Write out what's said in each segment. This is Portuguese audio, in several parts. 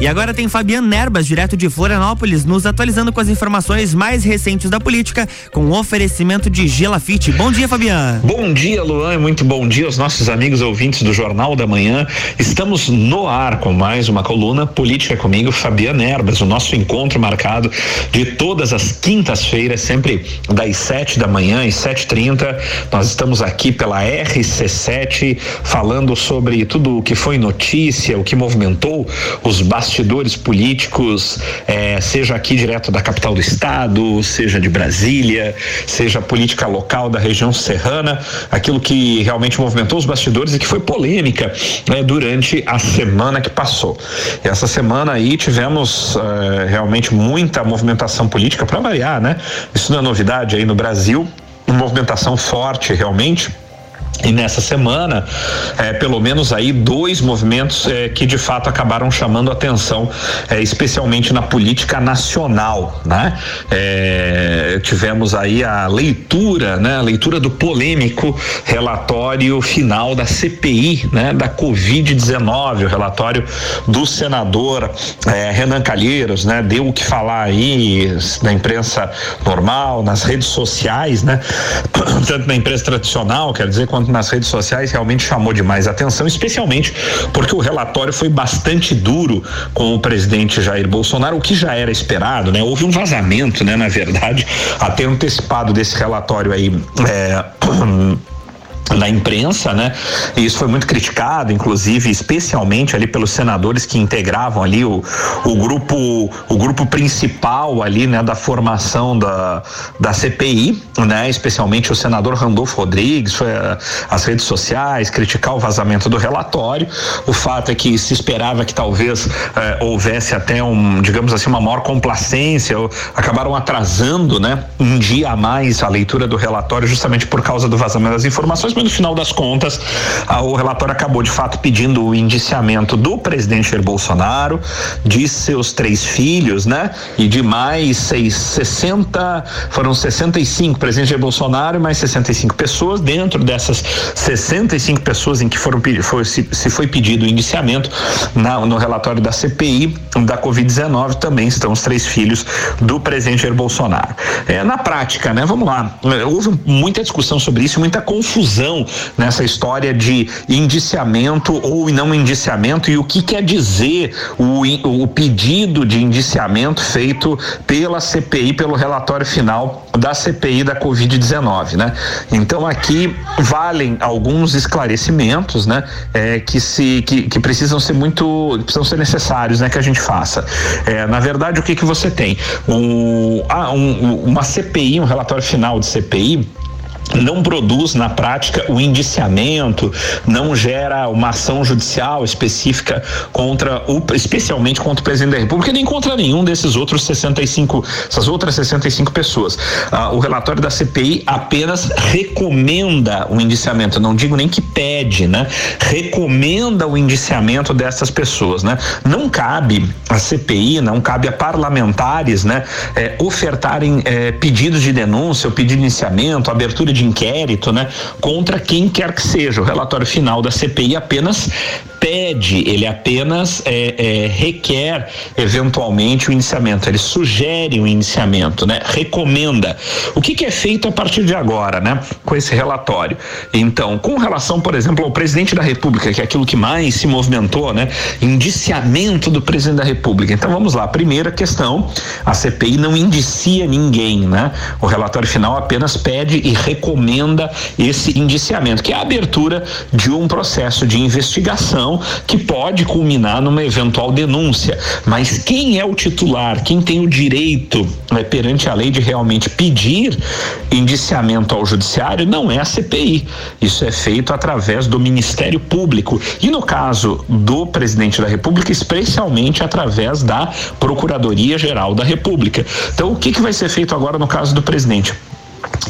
E agora tem Fabiano Nerbas, direto de Florianópolis, nos atualizando com as informações mais recentes da política, com o oferecimento de Gelafite. Bom dia, Fabiano. Bom dia, Luan, e muito bom dia aos nossos amigos ouvintes do Jornal da Manhã. Estamos no ar com mais uma coluna Política comigo, Fabiano Nerbas, o nosso encontro marcado de todas as quintas-feiras, sempre das sete da manhã e sete trinta. Nós estamos aqui pela RC7 falando sobre tudo o que foi notícia, o que movimentou os bastidores bastidores políticos, eh, seja aqui direto da capital do estado, seja de Brasília, seja política local da região serrana, aquilo que realmente movimentou os bastidores e que foi polêmica né, durante a semana que passou. E essa semana aí tivemos eh, realmente muita movimentação política para variar, né? Isso não é novidade aí no Brasil, movimentação forte realmente e nessa semana, é, pelo menos aí dois movimentos é, que de fato acabaram chamando atenção, é, especialmente na política nacional, né? É, tivemos aí a leitura, né? A leitura do polêmico relatório final da CPI, né? Da Covid-19, o relatório do senador é, Renan Calheiros, né? Deu o que falar aí na imprensa normal, nas redes sociais, né? Tanto na imprensa tradicional, quer dizer, quanto nas redes sociais realmente chamou demais atenção, especialmente porque o relatório foi bastante duro com o presidente Jair Bolsonaro, o que já era esperado, né? Houve um vazamento, né? Na verdade, até antecipado desse relatório aí. É, na imprensa, né? E isso foi muito criticado, inclusive, especialmente ali pelos senadores que integravam ali o, o grupo o grupo principal ali, né, da formação da, da CPI, né? Especialmente o senador Randolfo Rodrigues, foi a, as redes sociais criticar o vazamento do relatório. O fato é que se esperava que talvez eh, houvesse até um, digamos assim, uma maior complacência, acabaram atrasando, né, um dia a mais a leitura do relatório justamente por causa do vazamento das informações mas no final das contas, o relatório acabou de fato pedindo o indiciamento do presidente Jair Bolsonaro, de seus três filhos, né? E de mais seis, 60, foram 65 presidente Jair Bolsonaro e mais 65 pessoas. Dentro dessas 65 pessoas em que foram foi, se, se foi pedido o indiciamento, na, no relatório da CPI da Covid-19 também estão os três filhos do presidente Jair Bolsonaro. É, na prática, né? Vamos lá. Houve muita discussão sobre isso, muita confusão nessa história de indiciamento ou não indiciamento e o que quer dizer o, o pedido de indiciamento feito pela CPI, pelo relatório final da CPI da Covid-19, né? Então aqui valem alguns esclarecimentos, né? É, que se que, que, precisam ser muito precisam ser necessários, né? Que a gente faça. É, na verdade, o que que você tem? Ah, um, uma CPI, um relatório final de CPI não produz na prática o indiciamento, não gera uma ação judicial específica contra o, especialmente contra o presidente da República, nem contra nenhum desses outros 65, essas outras 65 pessoas. Ah, o relatório da CPI apenas recomenda o indiciamento, não digo nem que pede, né? Recomenda o indiciamento dessas pessoas, né? Não cabe a CPI, não cabe a parlamentares, né? Eh, ofertarem eh, pedidos de denúncia, o pedido de indiciamento, abertura de de inquérito, né, contra quem quer que seja. O relatório final da CPI apenas pede, ele apenas é, é, requer eventualmente o iniciamento, ele sugere o iniciamento, né? Recomenda. O que, que, é feito a partir de agora, né? Com esse relatório. Então, com relação, por exemplo, ao presidente da República, que é aquilo que mais se movimentou, né? Indiciamento do presidente da República. Então, vamos lá. Primeira questão: a CPI não indicia ninguém, né? O relatório final apenas pede e recomenda esse indiciamento, que é a abertura de um processo de investigação que pode culminar numa eventual denúncia. Mas quem é o titular, quem tem o direito né, perante a lei de realmente pedir indiciamento ao judiciário não é a CPI. Isso é feito através do Ministério Público e no caso do presidente da República, especialmente através da Procuradoria Geral da República. Então, o que, que vai ser feito agora no caso do presidente?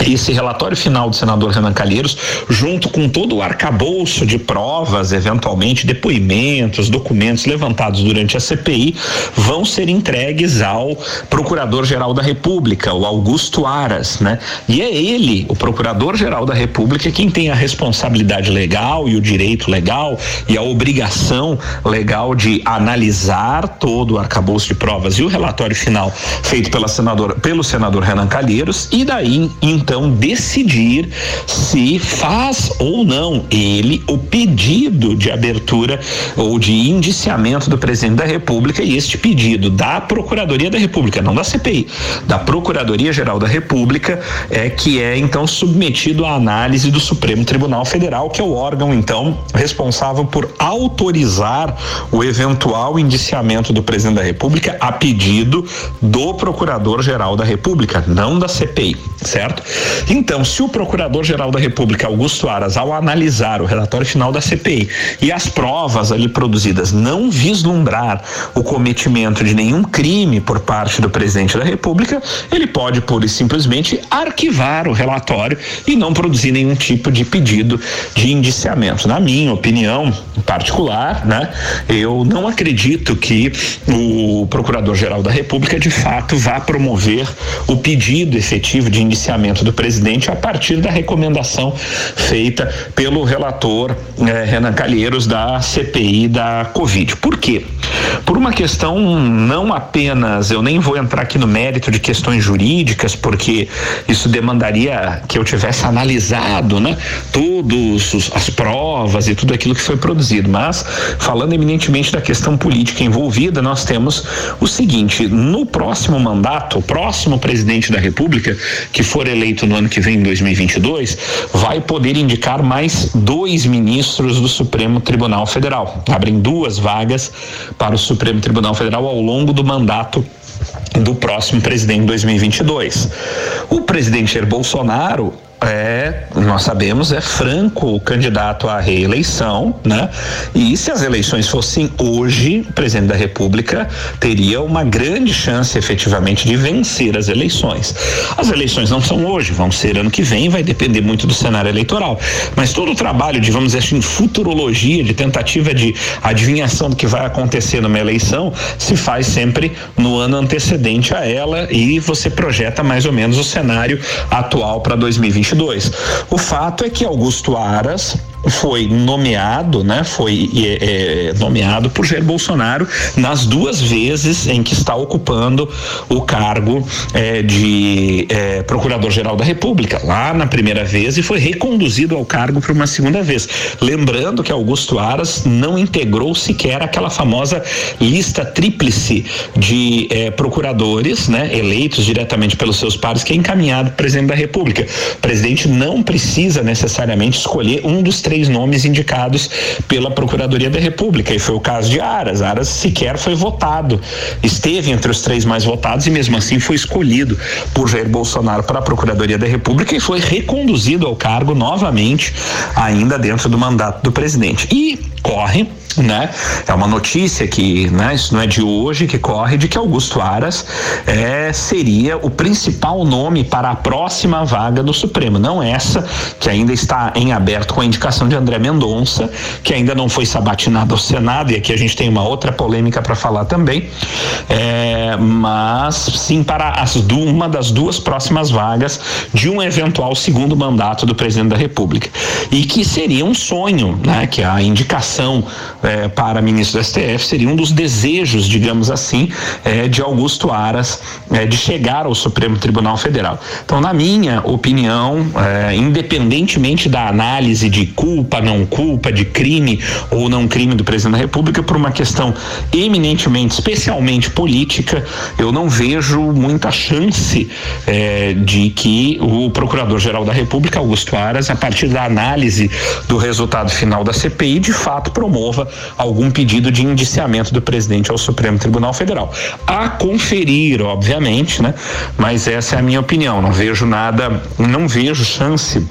Esse relatório final do senador Renan Calheiros, junto com todo o arcabouço de provas, eventualmente depoimentos, documentos levantados durante a CPI, vão ser entregues ao Procurador-Geral da República, o Augusto Aras, né? E é ele, o Procurador-Geral da República, quem tem a responsabilidade legal e o direito legal e a obrigação legal de analisar todo o arcabouço de provas e o relatório final feito pela senadora, pelo senador Renan Calheiros e daí então decidir se faz ou não ele o pedido de abertura ou de indiciamento do presidente da República e este pedido da Procuradoria da República, não da CPI, da Procuradoria Geral da República, é que é então submetido à análise do Supremo Tribunal Federal, que é o órgão então responsável por autorizar o eventual indiciamento do presidente da República a pedido do Procurador-Geral da República, não da CPI, certo? Então, se o Procurador-Geral da República, Augusto Aras, ao analisar o relatório final da CPI e as provas ali produzidas não vislumbrar o cometimento de nenhum crime por parte do presidente da República, ele pode pura e simplesmente arquivar o relatório e não produzir nenhum tipo de pedido de indiciamento. Na minha opinião particular, né, eu não acredito que o Procurador-Geral da República de fato vá promover o pedido efetivo de indiciamento do presidente a partir da recomendação feita pelo relator eh, Renan Calheiros da CPI da Covid. Por quê? Por uma questão não apenas, eu nem vou entrar aqui no mérito de questões jurídicas, porque isso demandaria que eu tivesse analisado, né, todos as provas e tudo aquilo que foi produzido, mas falando eminentemente da questão política envolvida, nós temos o seguinte, no próximo mandato, o próximo presidente da República que for eleito no ano que vem, em 2022, vai poder indicar mais dois ministros do Supremo Tribunal Federal. Abrem duas vagas para o Supremo Tribunal Federal ao longo do mandato do próximo presidente em 2022. O presidente Jair Bolsonaro é, nós sabemos, é franco o candidato à reeleição, né? E se as eleições fossem hoje, o presidente da República teria uma grande chance efetivamente de vencer as eleições. As eleições não são hoje, vão ser ano que vem, vai depender muito do cenário eleitoral. Mas todo o trabalho de, vamos dizer assim, futurologia, de tentativa de adivinhação do que vai acontecer numa eleição, se faz sempre no ano antecedente a ela e você projeta mais ou menos o cenário atual para 2020 2022. O fato é que Augusto Aras foi nomeado, né? Foi é, é, nomeado por Jair Bolsonaro nas duas vezes em que está ocupando o cargo é, de é, Procurador-Geral da República. Lá na primeira vez e foi reconduzido ao cargo para uma segunda vez. Lembrando que Augusto Aras não integrou sequer aquela famosa lista tríplice de é, procuradores, né? Eleitos diretamente pelos seus pares que é encaminhado presidente da República. O presidente não precisa necessariamente escolher um dos três nomes indicados pela Procuradoria da República, e foi o caso de Aras. Aras sequer foi votado, esteve entre os três mais votados e mesmo assim foi escolhido por Jair Bolsonaro para a Procuradoria da República e foi reconduzido ao cargo novamente, ainda dentro do mandato do presidente. E corre né? É uma notícia que, né? Isso não é de hoje que corre de que Augusto Aras é, seria o principal nome para a próxima vaga do Supremo, não essa que ainda está em aberto com a indicação de André Mendonça, que ainda não foi sabatinado ao Senado e aqui a gente tem uma outra polêmica para falar também, é, mas sim para as uma das duas próximas vagas de um eventual segundo mandato do presidente da República e que seria um sonho, né? Que a indicação é, para ministro do STF seria um dos desejos, digamos assim, é, de Augusto Aras é, de chegar ao Supremo Tribunal Federal. Então, na minha opinião, é, independentemente da análise de culpa, não culpa, de crime ou não crime do presidente da República, por uma questão eminentemente, especialmente política, eu não vejo muita chance é, de que o Procurador-Geral da República, Augusto Aras, a partir da análise do resultado final da CPI, de fato promova algum pedido de indiciamento do presidente ao Supremo Tribunal Federal. A conferir, obviamente, né? Mas essa é a minha opinião. Não vejo nada, não vejo chance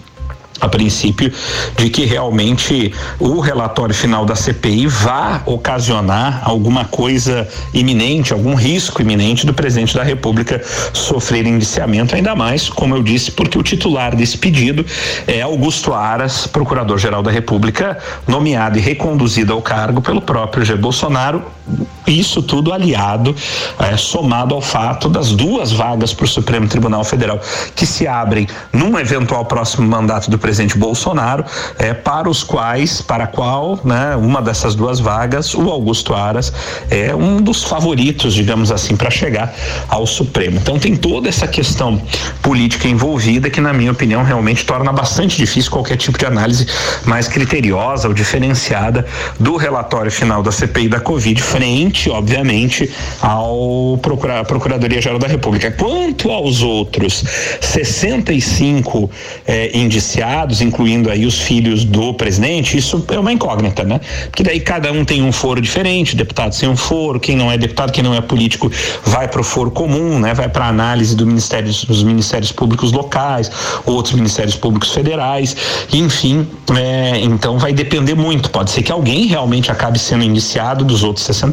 a princípio, de que realmente o relatório final da CPI vá ocasionar alguma coisa iminente, algum risco iminente do presidente da República sofrer indiciamento, ainda mais, como eu disse, porque o titular desse pedido é Augusto Aras, procurador-geral da República, nomeado e reconduzido ao cargo pelo próprio Jair Bolsonaro. Isso tudo aliado, é, somado ao fato das duas vagas para o Supremo Tribunal Federal que se abrem num eventual próximo mandato do presidente Bolsonaro, é, para os quais, para qual, né, uma dessas duas vagas, o Augusto Aras é um dos favoritos, digamos assim, para chegar ao Supremo. Então tem toda essa questão política envolvida que, na minha opinião, realmente torna bastante difícil qualquer tipo de análise mais criteriosa ou diferenciada do relatório final da CPI da Covid, frente, obviamente, ao Procura Procuradoria-Geral da República. Quanto aos outros 65 eh, indiciados, incluindo aí os filhos do presidente, isso é uma incógnita, né? Porque daí cada um tem um foro diferente, deputado sem um foro, quem não é deputado, quem não é político, vai para o foro comum, né? Vai para análise do Ministério, dos ministérios públicos locais, outros ministérios públicos federais, enfim, é, então vai depender muito. Pode ser que alguém realmente acabe sendo indiciado dos outros 65.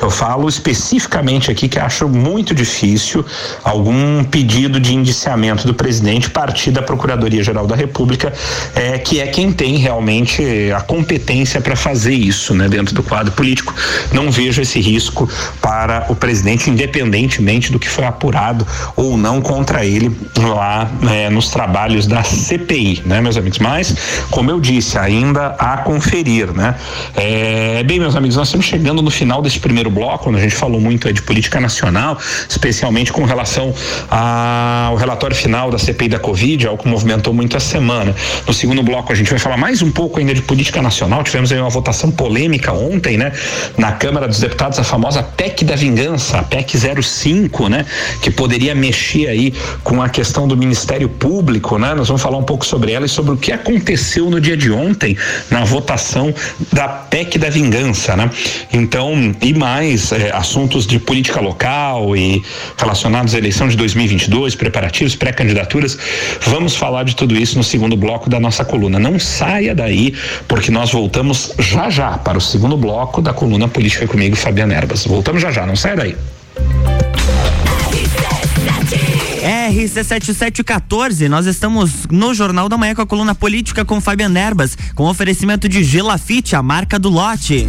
Eu falo especificamente aqui que acho muito difícil algum pedido de indiciamento do presidente partir da Procuradoria Geral da República, é, que é quem tem realmente a competência para fazer isso, né, dentro do quadro político. Não vejo esse risco para o presidente, independentemente do que foi apurado ou não contra ele lá né, nos trabalhos da CPI, né, meus amigos? Mas, como eu disse, ainda a conferir, né? É, bem, meus amigos, nós estamos chegando no final desse primeiro bloco, onde a gente falou muito de política nacional, especialmente com relação ao relatório final da CPI da Covid, algo que movimentou muito a semana. No segundo bloco, a gente vai falar mais um pouco ainda de política nacional. Tivemos aí uma votação polêmica ontem, né? Na Câmara dos Deputados, a famosa PEC da Vingança, a PEC 05, né? Que poderia mexer aí com a questão do Ministério Público, né? Nós vamos falar um pouco sobre ela e sobre o que aconteceu no dia de ontem na votação da PEC da Vingança, né? Então, e mais é, assuntos de política local e relacionados à eleição de 2022, preparativos, pré-candidaturas. Vamos falar de tudo isso no segundo bloco da nossa coluna. Não saia daí, porque nós voltamos já já para o segundo bloco da coluna Política comigo, Fabiana Erbas. Voltamos já já, não saia daí. RC7714, nós estamos no Jornal da Manhã com a coluna política com Fabiana Erbas, com oferecimento de Gelafite, a marca do lote.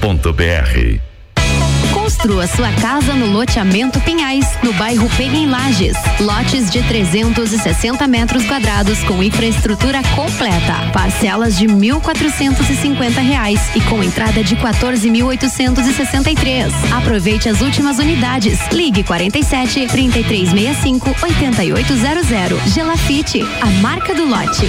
Construa sua casa no loteamento Pinhais, no bairro Pega em Lages. Lotes de 360 metros quadrados com infraestrutura completa. Parcelas de 1.450 reais e com entrada de 14.863. Aproveite as últimas unidades. Ligue 47 3365 8800. Gelafite, a marca do lote.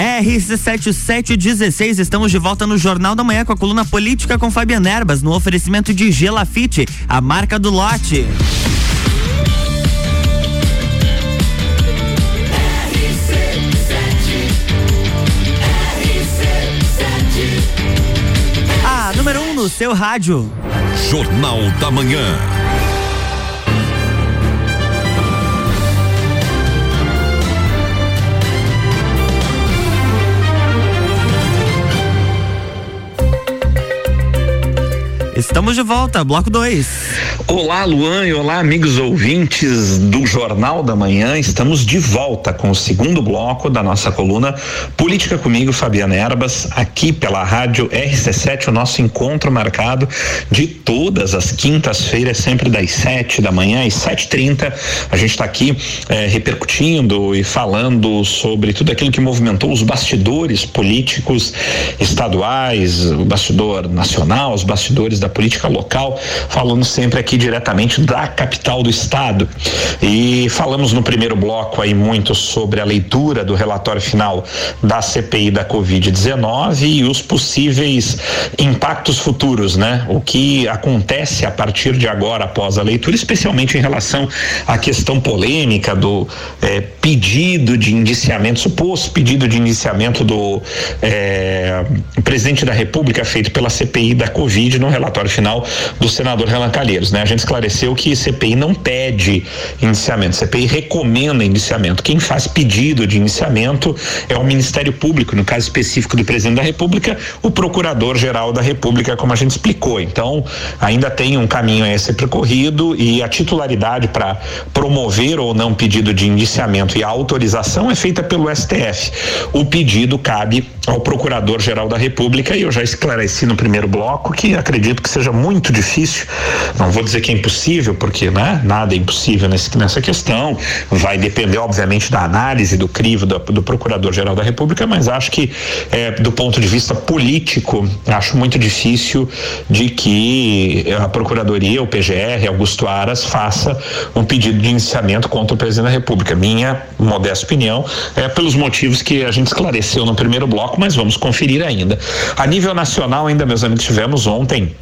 RC7716, estamos de volta no Jornal da Manhã com a coluna política com Fabiana Erbas, no oferecimento de Gelafite, a marca do lote. A número 1 um no seu rádio. Jornal da Manhã. Estamos de volta, bloco 2. Olá, Luan, e olá, amigos ouvintes do Jornal da Manhã. Estamos de volta com o segundo bloco da nossa coluna Política comigo, Fabiana Erbas, aqui pela rádio RC7, o nosso encontro marcado de todas as quintas-feiras, sempre das sete da manhã às sete trinta. A gente está aqui eh, repercutindo e falando sobre tudo aquilo que movimentou os bastidores políticos estaduais, o bastidor nacional, os bastidores da política local, falando sempre aqui diretamente da capital do estado. E falamos no primeiro bloco aí muito sobre a leitura do relatório final da CPI da Covid-19 e os possíveis impactos futuros, né? O que acontece a partir de agora após a leitura, especialmente em relação à questão polêmica do eh, pedido de indiciamento, suposto pedido de indiciamento do eh, presidente da República feito pela CPI da Covid no relatório final do senador Renan Calheiros, né? A gente esclareceu que CPI não pede indiciamento, CPI recomenda indiciamento. Quem faz pedido de indiciamento é o Ministério Público, no caso específico do presidente da República, o Procurador-Geral da República, como a gente explicou. Então, ainda tem um caminho a ser percorrido e a titularidade para promover ou não pedido de indiciamento e a autorização é feita pelo STF. O pedido cabe ao Procurador-Geral da República e eu já esclareci no primeiro bloco que acredito que seja muito difícil, não vou dizer que é impossível, porque né, nada é impossível nesse, nessa questão, vai depender, obviamente, da análise do crivo do, do Procurador-Geral da República, mas acho que, é, do ponto de vista político, acho muito difícil de que a Procuradoria, o PGR, Augusto Aras, faça um pedido de iniciamento contra o presidente da República. Minha modesta opinião é pelos motivos que a gente esclareceu no primeiro bloco, mas vamos conferir ainda. A nível nacional, ainda, meus amigos, tivemos ontem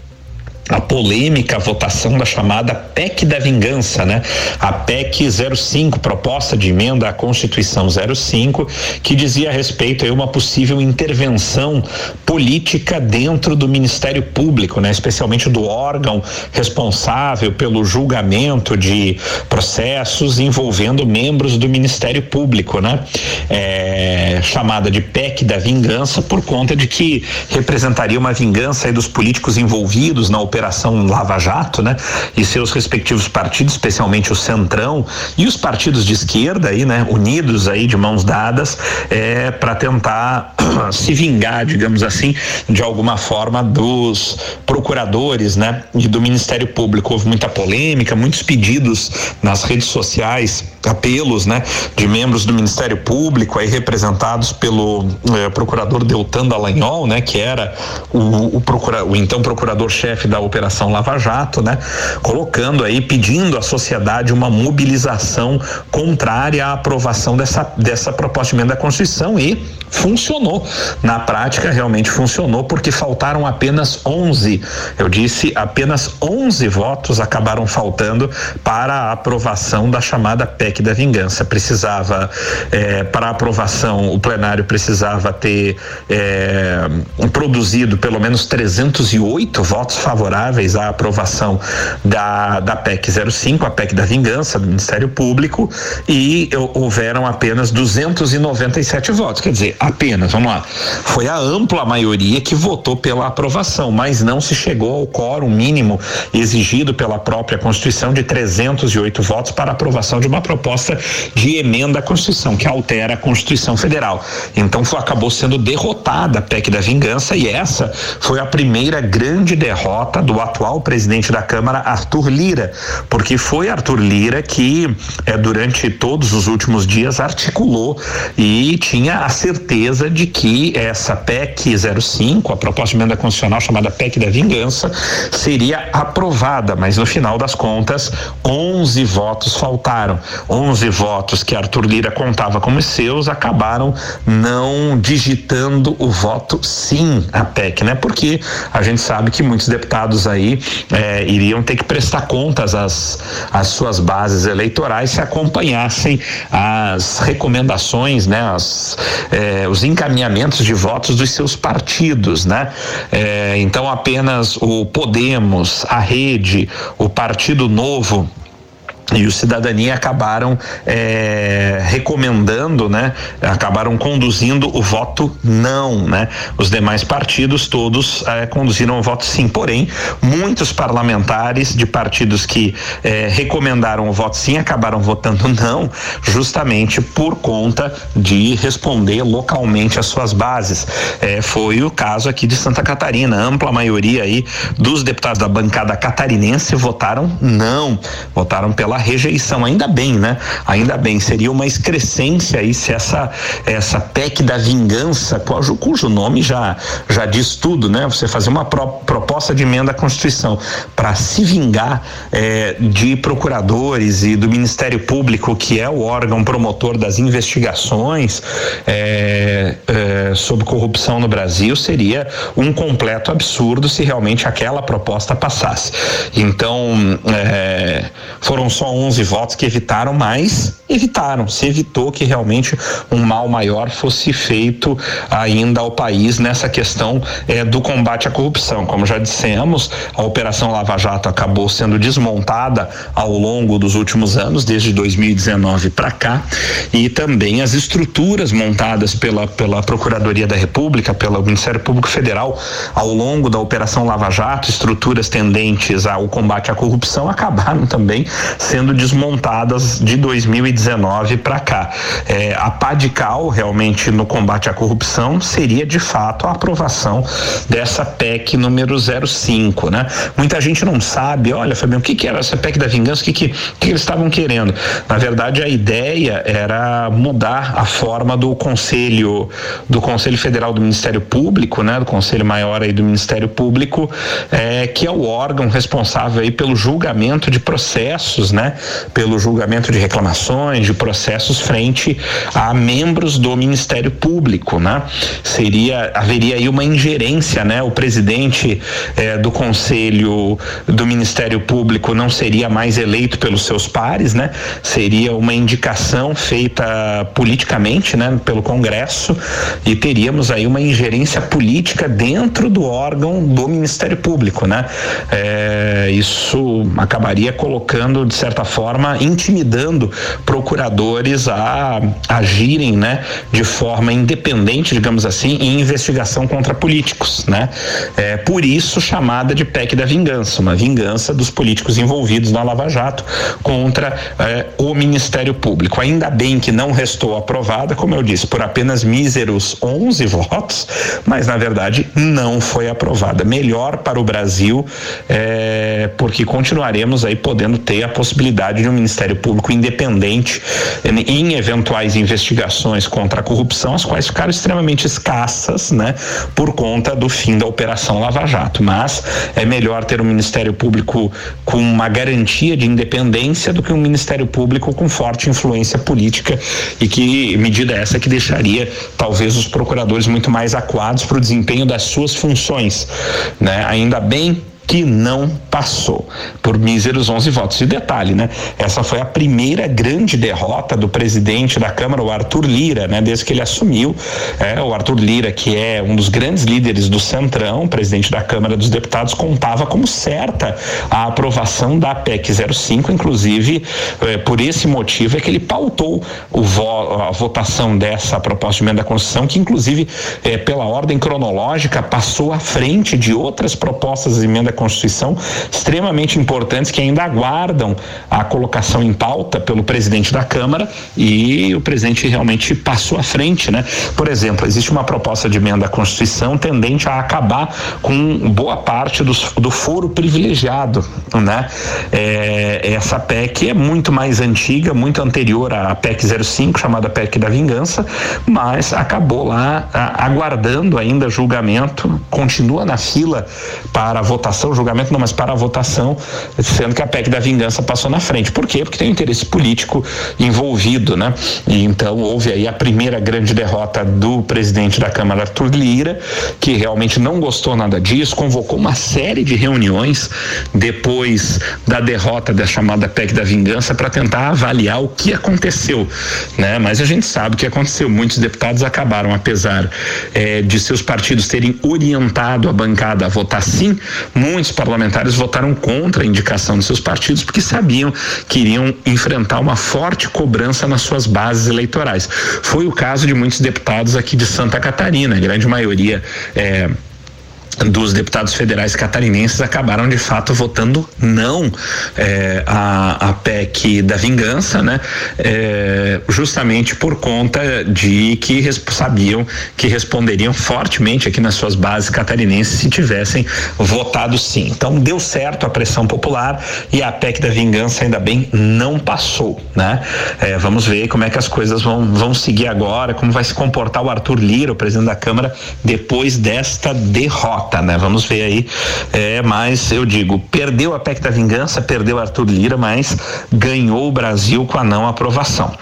a polêmica votação da chamada PEC da vingança, né? A PEC 05, proposta de emenda à Constituição 05, que dizia a respeito a uma possível intervenção política dentro do Ministério Público, né? Especialmente do órgão responsável pelo julgamento de processos envolvendo membros do Ministério Público, né? É, chamada de PEC da vingança por conta de que representaria uma vingança dos políticos envolvidos na operação Operação Lava Jato, né? E seus respectivos partidos, especialmente o Centrão e os partidos de esquerda aí, né? Unidos aí de mãos dadas, é, para tentar se vingar, digamos assim, de alguma forma dos procuradores, né? E do Ministério Público. Houve muita polêmica, muitos pedidos nas redes sociais, apelos, né? De membros do Ministério Público aí representados pelo eh, procurador Deltan Dallagnol, né? Que era o, o, procura, o então procurador-chefe da Operação Lava Jato, né? Colocando aí, pedindo à sociedade uma mobilização contrária à aprovação dessa, dessa proposta de emenda da Constituição e funcionou. Na prática, realmente funcionou, porque faltaram apenas 11. Eu disse, apenas 11 votos acabaram faltando para a aprovação da chamada PEC da vingança. Precisava, eh, para aprovação, o plenário precisava ter eh, produzido pelo menos 308 votos favoráveis à aprovação da, da PEC 05, a PEC da vingança do Ministério Público, e houveram apenas 297 votos. Quer dizer, apenas, vamos lá, foi a ampla maioria que votou pela aprovação, mas não se chegou ao quórum mínimo exigido pela própria Constituição de 308 votos para aprovação de uma proposta de emenda à Constituição, que altera a Constituição Federal. Então foi, acabou sendo derrotada a PEC da vingança e essa foi a primeira grande derrota do atual presidente da Câmara, Arthur Lira, porque foi Arthur Lira que eh, durante todos os últimos dias articulou e tinha a certeza de que essa PEC 05, a proposta de emenda constitucional chamada PEC da vingança, seria aprovada, mas no final das contas, 11 votos faltaram. 11 votos que Arthur Lira contava como seus acabaram não digitando o voto sim à PEC, né? Porque a gente sabe que muitos deputados aí eh, iriam ter que prestar contas às, às suas bases eleitorais se acompanhassem as recomendações, né? As, eh, os encaminhamentos de votos dos seus partidos, né? Eh, então apenas o Podemos, a Rede, o Partido Novo e o Cidadania acabaram é, recomendando, né? Acabaram conduzindo o voto não, né? Os demais partidos todos é, conduziram o voto sim. Porém, muitos parlamentares de partidos que é, recomendaram o voto sim acabaram votando não, justamente por conta de responder localmente às suas bases. É, foi o caso aqui de Santa Catarina. A ampla maioria aí dos deputados da bancada catarinense votaram não, votaram pela rejeição. Ainda bem, né? Ainda bem. Seria uma excrescência aí se essa essa PEC da vingança, cujo, cujo nome já já diz tudo, né? Você fazer uma pro, proposta de emenda à Constituição para se vingar eh, de procuradores e do Ministério Público, que é o órgão promotor das investigações eh, eh, sobre corrupção no Brasil, seria um completo absurdo se realmente aquela proposta passasse. Então, foram só 11 votos que evitaram, mas evitaram. Se evitou que realmente um mal maior fosse feito ainda ao país nessa questão eh, do combate à corrupção. Como já dissemos, a Operação Lava Jato acabou sendo desmontada ao longo dos últimos anos, desde 2019 para cá, e também as estruturas montadas pela, pela Procuradoria da República, pelo Ministério Público Federal, ao longo da Operação Lava Jato, estruturas tendentes ao combate à corrupção, acabaram também sendo desmontadas de 2019 para cá. É, a PADCAL, realmente, no combate à corrupção, seria de fato a aprovação dessa PEC número 05, né? Muita gente não sabe, olha, Fabiano, o que, que era essa PEC da vingança, o que, que, que eles estavam querendo? Na verdade, a ideia era mudar a forma do Conselho, do Conselho Federal do Ministério Público, né? Do Conselho Maior aí do Ministério Público, é, que é o órgão responsável aí pelo julgamento de processos, né? Pelo julgamento de reclamações, de processos frente a membros do Ministério Público, né? Seria haveria aí uma ingerência, né? O presidente eh, do Conselho do Ministério Público não seria mais eleito pelos seus pares, né? Seria uma indicação feita politicamente, né? Pelo Congresso e teríamos aí uma ingerência política dentro do órgão do Ministério Público, né? Eh, isso acabaria colocando de certa forma intimidando procuradores a agirem, né, de forma independente, digamos assim, em investigação contra políticos, né? É por isso chamada de PEC da vingança, uma vingança dos políticos envolvidos na Lava Jato contra é, o Ministério Público. Ainda bem que não restou aprovada, como eu disse, por apenas míseros 11 votos, mas na verdade não foi aprovada. Melhor para o Brasil, é, porque continuaremos aí podendo ter a possibilidade de um Ministério Público independente em eventuais investigações contra a corrupção, as quais ficaram extremamente escassas, né, por conta do fim da Operação Lava Jato. Mas é melhor ter um Ministério Público com uma garantia de independência do que um Ministério Público com forte influência política e que medida essa que deixaria talvez os procuradores muito mais acuados para o desempenho das suas funções, né? Ainda bem que não passou por míseros 11 votos. E detalhe, né? Essa foi a primeira grande derrota do presidente da Câmara, o Arthur Lira, né? Desde que ele assumiu, é, o Arthur Lira, que é um dos grandes líderes do Centrão, presidente da Câmara dos Deputados, contava como certa a aprovação da PEC 05, inclusive é, por esse motivo é que ele pautou vo a votação dessa proposta de emenda da Constituição, que inclusive é, pela ordem cronológica passou à frente de outras propostas de emenda Constituição extremamente importantes que ainda aguardam a colocação em pauta pelo presidente da Câmara e o presidente realmente passou à frente, né? Por exemplo, existe uma proposta de emenda à Constituição tendente a acabar com boa parte do, do foro privilegiado, né? É, essa PEC é muito mais antiga, muito anterior à PEC 05, chamada PEC da Vingança, mas acabou lá a, aguardando ainda julgamento, continua na fila para votação o julgamento, não, mas para a votação, sendo que a PEC da vingança passou na frente. Por quê? Porque tem um interesse político envolvido, né? E então houve aí a primeira grande derrota do presidente da Câmara, Arthur Lira, que realmente não gostou nada disso, convocou uma série de reuniões depois da derrota da chamada PEC da vingança para tentar avaliar o que aconteceu, né? Mas a gente sabe o que aconteceu. Muitos deputados acabaram, apesar eh, de seus partidos terem orientado a bancada a votar sim, muitos muitos parlamentares votaram contra a indicação de seus partidos porque sabiam que iriam enfrentar uma forte cobrança nas suas bases eleitorais. Foi o caso de muitos deputados aqui de Santa Catarina, a grande maioria é, dos deputados federais catarinenses acabaram de fato votando não é, a, a PEC da vingança, né? É, justamente por conta de que sabiam que responderiam fortemente aqui nas suas bases catarinenses se tivessem votado sim. Então deu certo a pressão popular e a PEC da vingança ainda bem não passou, né? É, vamos ver como é que as coisas vão, vão seguir agora, como vai se comportar o Arthur Lira, o presidente da Câmara, depois desta derrota né? Vamos ver aí. É, mas eu digo, perdeu a PEC da vingança, perdeu Arthur Lira, mas ganhou o Brasil com a não aprovação.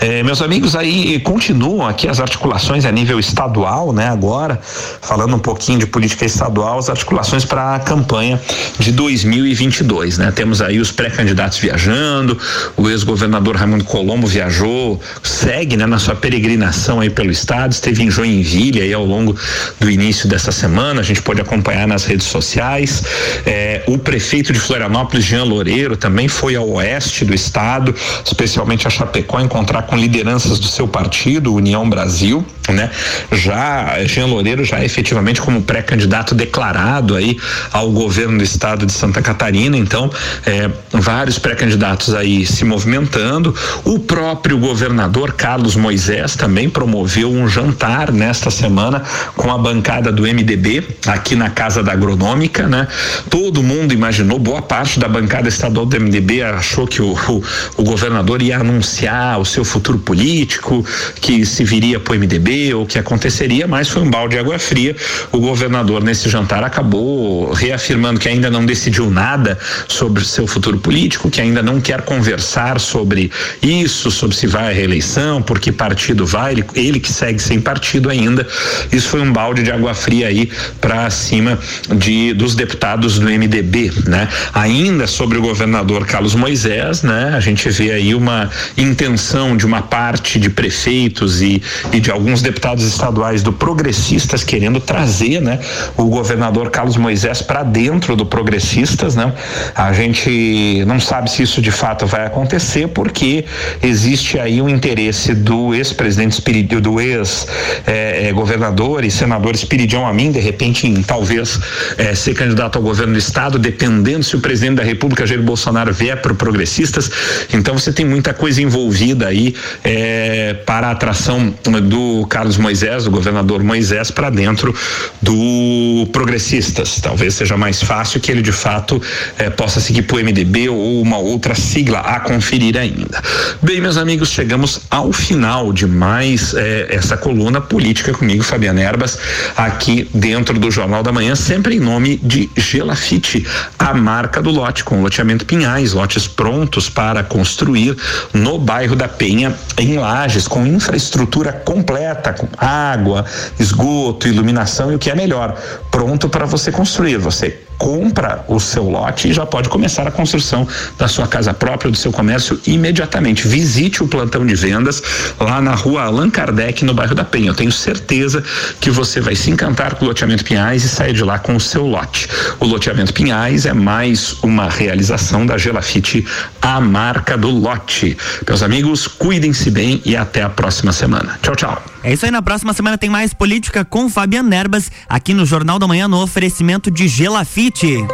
É, meus amigos, aí continuam aqui as articulações a nível estadual, né? Agora, falando um pouquinho de política estadual, as articulações para a campanha de 2022, né? Temos aí os pré-candidatos viajando, o ex-governador Raimundo Colombo viajou, segue, né, na sua peregrinação aí pelo estado, esteve em Joinville aí ao longo do início dessa semana, a gente pode acompanhar nas redes sociais. É, o prefeito de Florianópolis, Jean Loureiro, também foi ao oeste do estado, especialmente a Chapecó, encontrar com lideranças do seu partido, União Brasil, né? Já Jean Loureiro já é efetivamente como pré-candidato declarado aí ao governo do estado de Santa Catarina, então é, vários pré-candidatos aí se movimentando. O próprio governador Carlos Moisés também promoveu um jantar nesta semana com a bancada do MDB aqui na Casa da Agronômica, né? Todo mundo imaginou, boa parte da bancada estadual do MDB achou que o, o, o governador ia anunciar o seu futuro político, que se viria para o MDB ou que aconteceria, mas foi um balde de água fria. O governador nesse jantar acabou reafirmando que ainda não decidiu nada sobre seu futuro político, que ainda não quer conversar sobre isso, sobre se vai à reeleição, por que partido vai, ele, ele que segue sem partido ainda. Isso foi um balde de água fria aí para cima de dos deputados do MDB, né? Ainda sobre o governador Carlos Moisés, né? A gente vê aí uma intenção de uma parte de prefeitos e, e de alguns deputados estaduais do progressistas querendo trazer, né, o governador Carlos Moisés para dentro do progressistas, né? A gente não sabe se isso de fato vai acontecer porque existe aí um interesse do ex-presidente do ex-governador eh, eh, e senador Espiridião Amin, de repente talvez eh, ser candidato ao governo do estado, dependendo se o presidente da República Jair Bolsonaro vier para progressistas. Então você tem muita coisa envolvida aí eh, para a atração do Carlos Moisés, do governador Moisés, para dentro do progressistas. Talvez seja mais fácil que ele de fato eh, possa seguir para o MDB ou uma outra sigla a conferir ainda. Bem, meus amigos, chegamos ao final de mais essa coluna política comigo, Fabiana Erbas, aqui dentro do Jornal da Manhã, sempre em nome de Gelafite, a marca do lote, com loteamento Pinhais, lotes prontos para construir no bairro da Penha, em Lages, com infraestrutura completa, com água, esgoto, iluminação e o que é melhor, pronto para você construir. Você compra o seu lote e já pode começar a construção da sua casa própria, do seu comércio imediatamente. Visite o plantão de vendas lá na rua Allan Kardec, no bairro da Penha. Eu tenho certeza que você vai se encantar com o loteamento Pinhais e sair de lá com o seu lote. O loteamento Pinhais é mais uma realização da Gelafite, a marca do lote. Meus amigos, cuidem-se bem e até a próxima semana. Tchau, tchau. É isso aí, na próxima semana tem mais política com Fabiano Nerbas aqui no Jornal da Manhã no oferecimento de Gelafite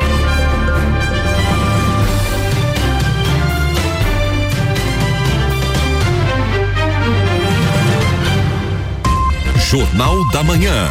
Jornal da Manhã.